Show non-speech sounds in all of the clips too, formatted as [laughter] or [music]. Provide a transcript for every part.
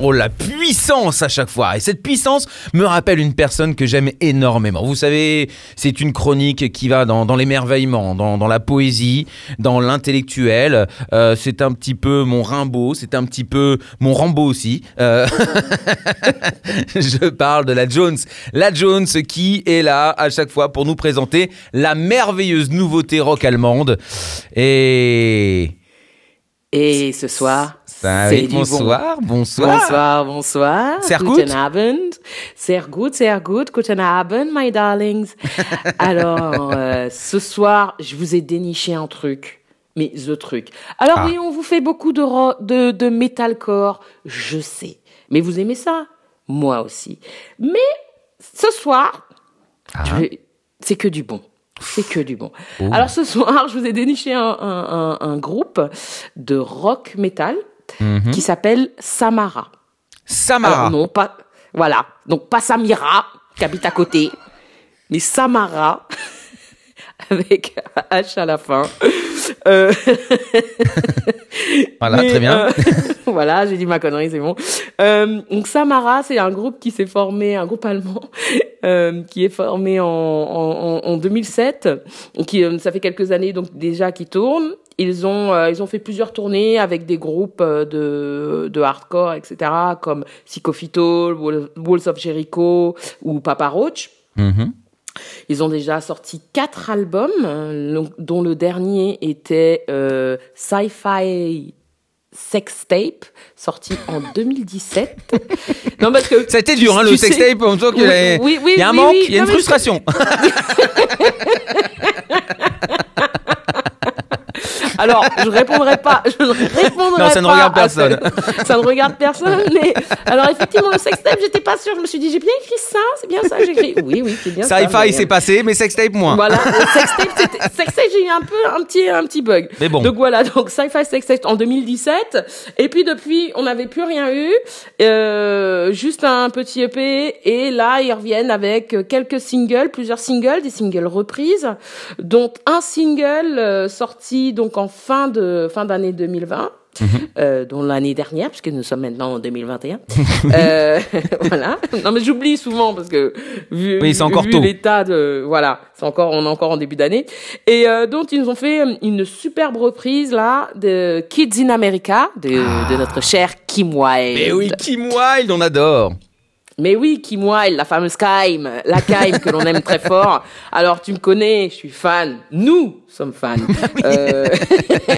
Oh la puissance à chaque fois Et cette puissance me rappelle une personne que j'aime énormément. Vous savez, c'est une chronique qui va dans, l'émerveillement, dans, dans la poésie, dans l'intellectuel. Euh, c'est un petit peu mon Rimbaud, c'est un petit peu mon Rambo aussi. Euh, [laughs] Je parle de la Jones. La Jones qui est là à chaque fois pour nous présenter la merveilleuse nouveauté rock allemande. Et... Et ce soir, Oui, du bon. bonsoir, bonsoir. Bonsoir, bonsoir. Sehr Guten gut. Abend. Sehr gut, sehr gut. Guten Abend, my darlings. [laughs] Alors, euh, ce soir, je vous ai déniché un truc. Mais the truc. Alors Ah. oui, on vous fait beaucoup de, de, de metalcore, je sais. Mais vous aimez ça? Moi aussi. Mais ce soir, Ah. c'est que du bon. C'est que du bon. Alors ce soir, je vous ai déniché un, un- un- un groupe de rock metal Mhm. qui s'appelle Samara. Samara. Alors non, pas voilà, donc pas Samira qui habite à côté, [laughs] mais Samara [laughs] avec H à la fin. Euh, [laughs] Voilà, mais, très bien. euh, voilà, j'ai dit ma connerie, c'est bon. Euh, donc Samara, c'est un groupe qui s'est formé, un groupe allemand qui est formé en, en, en- en 2007. Qui, ça fait quelques années donc déjà qui tourne. Ils ont euh, ils ont fait plusieurs tournées avec des groupes euh, de de hardcore etc comme Psychophyto, Walls of Jericho ou Papa Roach. Mhm. Ils ont déjà sorti quatre albums, euh, dont le dernier était euh, Sci-Fi Sex Tape, sorti en [laughs] 2017. non, parce que Ça a été dur, hein, le sais- sextape, en même temps qu'il Oui, y a- oui, oui, il y a un manque, il y a une frustration. [laughs] Alors, je répondrai pas, je ne répondrai Non, ça ne pas regarde personne. ce- [laughs] ça ne regarde personne, mais alors effectivement le sextape, j'étais pas sûre. Je me suis dit, j'ai bien écrit ça, c'est bien ça, j'ai écrit. Oui, oui, c'est bien ça. Sci-fi, mais- c'est passé, mais sextape, moins. Voilà, sextape, sextape, j'ai eu un peu un petit un petit bug. Mais bon. Donc voilà, donc Sci-Fi Sextape en 2017 et puis depuis, on n'avait plus rien eu, euh, juste un petit EP et là ils reviennent avec quelques singles, plusieurs singles, des singles reprises, dont un single euh, sorti donc en fin de fin d'année 2020. Mhm. Euh, dont l'année dernière, puisque nous sommes maintenant en 2021. euh, [laughs] voilà. Non, mais j'oublie souvent parce que vu, Oui, l'état de voilà, c'est encore on est encore en début d'année et euh, donc ils nous ont fait une superbe reprise là de Kids in America de, de notre cher Kim Wilde. Mais oui, Kim Wilde, on adore. Mais oui, Kim Wilde, la fameuse Kaim, la Kaim que l'on aime très [laughs] fort. Alors tu me connais, je suis fan. Nous sommes fans. Euh,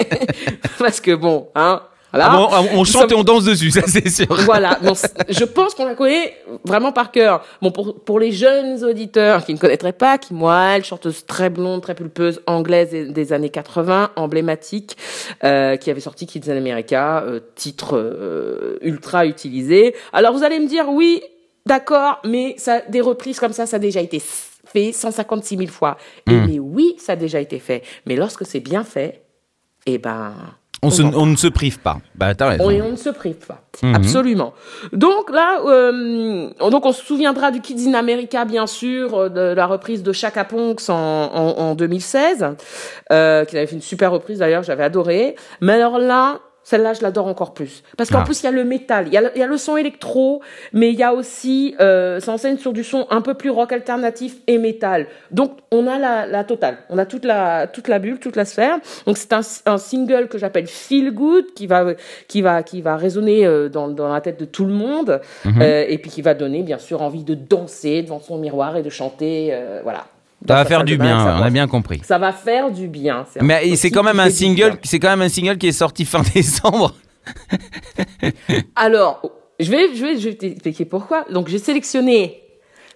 [laughs] parce que bon, hein. Voilà. Ah bon, on chante et on danse dessus, ça c'est sûr. voilà, bon, je pense qu'on la connaît vraiment par cœur. Bon, pour, pour les jeunes auditeurs qui ne connaîtraient pas, Kim Wilde, chanteuse très blonde, très pulpeuse, anglaise des, des années 80, emblématique, euh, qui avait sorti Kids in America, euh, titre euh, ultra utilisé. Alors vous allez me dire, oui, d'accord, mais ça, des reprises comme ça, ça a déjà été fait 156 000 fois. Et mais oui, ça a déjà été fait. Mais lorsque c'est bien fait, eh ben... On, se- s'en on ne se prive pas. Bah, t'as raison. on, et on ne se prive pas. Mhm. Absolument. Donc là, euh, donc on se souviendra du Kids in America, bien sûr, euh, de la reprise de Chaka Ponks en, en, en 2016, euh, qui avait fait une super reprise d'ailleurs, j'avais adoré. Mais alors là, celle-là, je l'adore encore plus. Parce qu'en Ah. plus, il y a le métal, il y a le, il y a le son électro, mais il y a aussi, euh, ça enseigne sur du son un peu plus rock alternatif et métal. Donc, on a la, la totale. On a toute la, toute la bulle, toute la sphère. Donc, c'est un, un single que j'appelle Feel Good, qui va, qui va, qui va résonner euh, dans, dans la tête de tout le monde, Mhm. euh, et puis qui va donner, bien sûr, envie de danser devant son miroir et de chanter, euh, voilà. Ça va faire du bien, on a bien compris. Ça va faire du bien. Mais c'est quand même un single, c'est quand même un single qui est sorti fin [laughs] décembre. [laughs] Alors, je vais, je vais, je vais t'expliquer pourquoi. Donc, j'ai sélectionné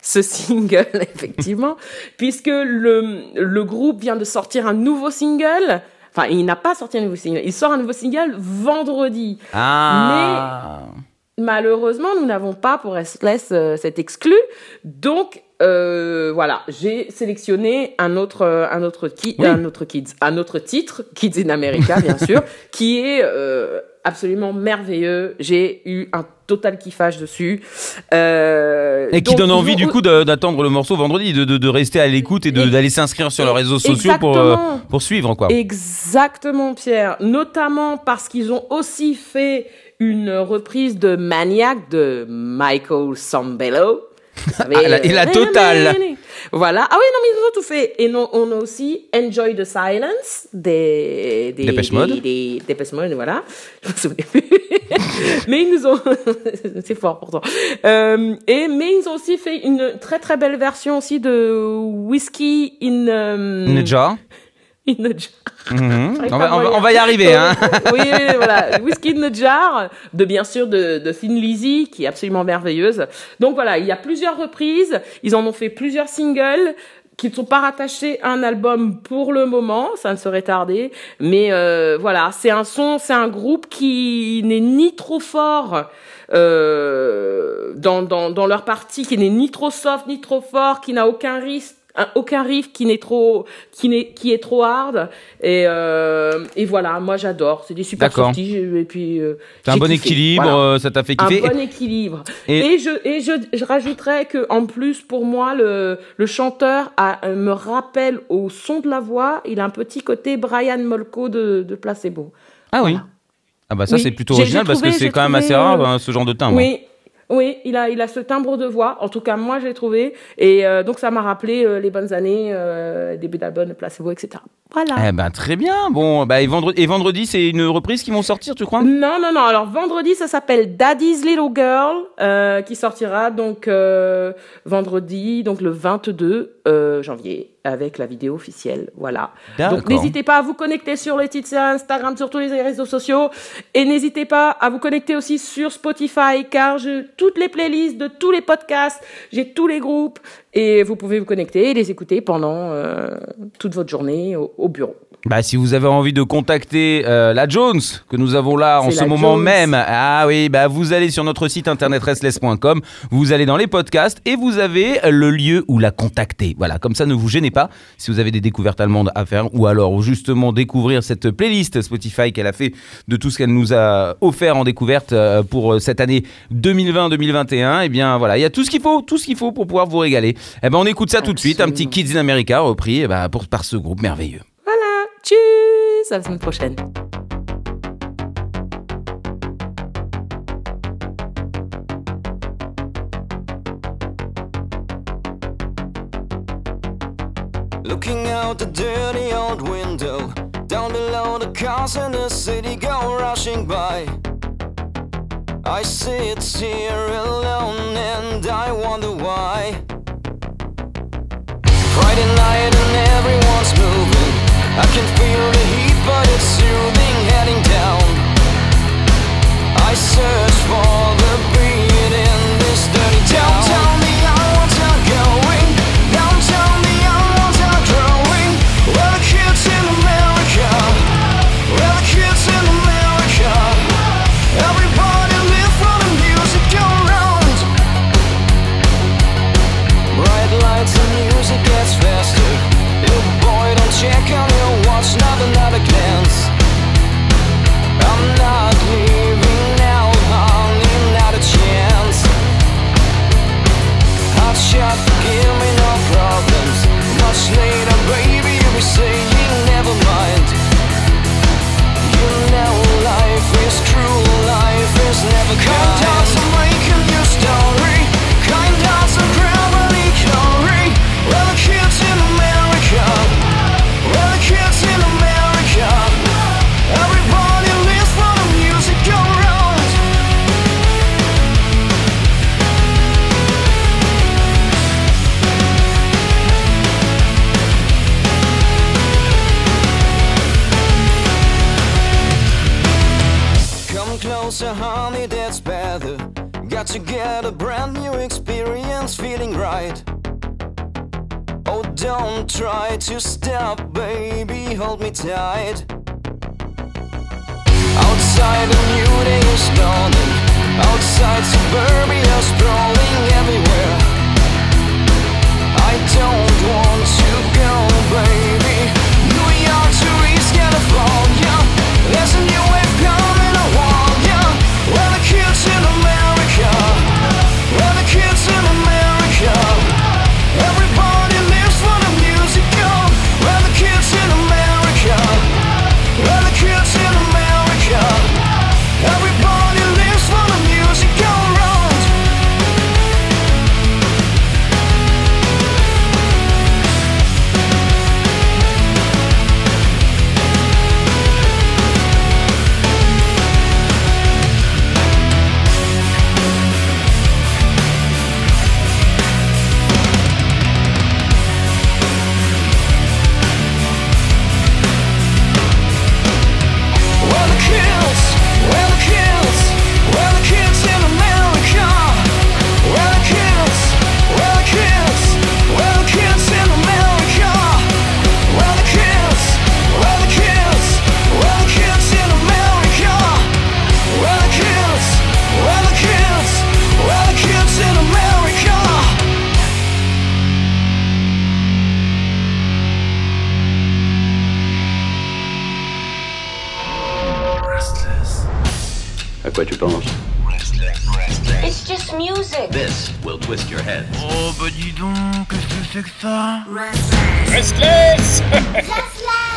ce single, [laughs] effectivement, puisque le, le groupe vient de sortir un nouveau single. Enfin, il n'a pas sorti un nouveau single. Il sort un nouveau single vendredi. Ah. Malheureusement, nous n'avons pas pour Restless euh, cet exclu. Donc, euh, voilà, j'ai sélectionné un autre, euh, un autre, Oui. un autre kids, un autre titre, Kids in America, bien [laughs] sûr, qui est euh, absolument merveilleux. J'ai eu un total kiffage dessus. Euh, Et qui donne envie ont- du coup d'attendre le morceau vendredi, de, de- de rester à l'écoute et d'aller s'inscrire sur leurs réseaux sociaux pour, euh, pour suivre quoi. Exactement, Pierre. Notamment parce qu'ils ont aussi fait une reprise de Maniac de Michael Sambello. Savez, Ah, la- et la totale. Voilà. Ah oui, non, mais ils ont tout fait. Et non, on a aussi Enjoy the Silence des, des Dépêche des- Mode. Des, Dépêche Mode, voilà. Je me souviens plus. [laughs] mais ils nous ont, [laughs] c'est fort pourtant. Euh, et, mais ils ont aussi fait une très très belle version aussi de Whiskey in, euh, Ninja. In a Jar. Mhm. On, va, à on va- relire. on va y arriver. Hein. oui, voilà. Whiskey in the Jar, de bien sûr de, de Thin Lizzy, qui est absolument merveilleuse. Donc voilà, il y a plusieurs reprises. Ils en ont fait plusieurs singles qui ne sont pas rattachés à un album pour le moment, ça ne serait tardé. Mais euh, voilà, c'est un son, c'est un groupe qui n'est ni trop fort euh, dans, dans, dans leur partie, qui n'est ni trop soft ni trop fort, qui n'a aucun risque aucun riff qui n'est trop qui n'est qui est trop hard et euh, et voilà moi j'adore c'est des super D'accord. softies et puis euh, C'est un j'ai bon kiffé. équilibre, Voilà. euh, ça t'a fait un kiffer. bon équilibre Et- et, je et je, je rajouterais que en plus pour moi le le chanteur a, euh, me rappelle au son de la voix il a un petit côté Brian Molko de de Placebo Ah oui. Voilà. Ah bah ça Oui. c'est plutôt original parce que c'est quand même assez rare euh, hein, ce genre de timbre. oui oui, il a, il a ce timbre de voix. En tout cas, moi, j'ai trouvé. Et euh, donc, ça m'a rappelé euh, les bonnes années, euh, début d'album, Placebo, etc. Voilà. Eh ben très bien. Bon, bah et vendredi, et vendredi c'est une reprise qui vont sortir, tu crois? Non, non, non. Alors vendredi, ça s'appelle Daddy's Little Girl, euh, qui sortira donc euh, vendredi, donc le 22 euh, janvier, avec la vidéo officielle. Voilà. Donc n'hésitez pas à vous connecter sur les titres Instagram, sur tous les réseaux sociaux, et n'hésitez pas à vous connecter aussi sur Spotify, car j'ai toutes les playlists de tous les podcasts, j'ai tous les groupes, et vous pouvez vous connecter et les écouter pendant euh, toute votre journée au, au bureau. Bah, si vous avez envie de contacter euh, la Jones que nous avons là en ce moment Jones. même, ah oui, bah vous allez sur notre site internet restless.com, vous allez dans les podcasts et vous avez le lieu où la contacter. Voilà, comme ça ne vous gênez pas si vous avez des découvertes allemandes à faire ou alors justement découvrir cette playlist Spotify qu'elle a fait de tout ce qu'elle nous a offert en découverte euh, pour euh, cette année 2020-2021. Et bien voilà, il y a tout ce qu'il faut, tout ce qu'il faut pour pouvoir vous régaler. Et ben on écoute ça tout de suite, un petit. Kids in America repris eh ben, pour, par ce groupe merveilleux. Tchuss, à la semaine prochaine. Looking out the dirty old window, down below the cars in the city go rushing by. I sit here alone and I wonder why. Friday night and everyone's moving. I can feel the heat, but it's soothing heading down. I search for the beat in this Closer, honey, that's better. Got to get a brand new experience, feeling right. Oh, don't try to stop, baby, hold me tight. Outside, a new day is dawning. À quoi tu penses It's just music. This will twist your head. Oh bah dis donc, qu'est-ce que c'est que ça Restless Restless.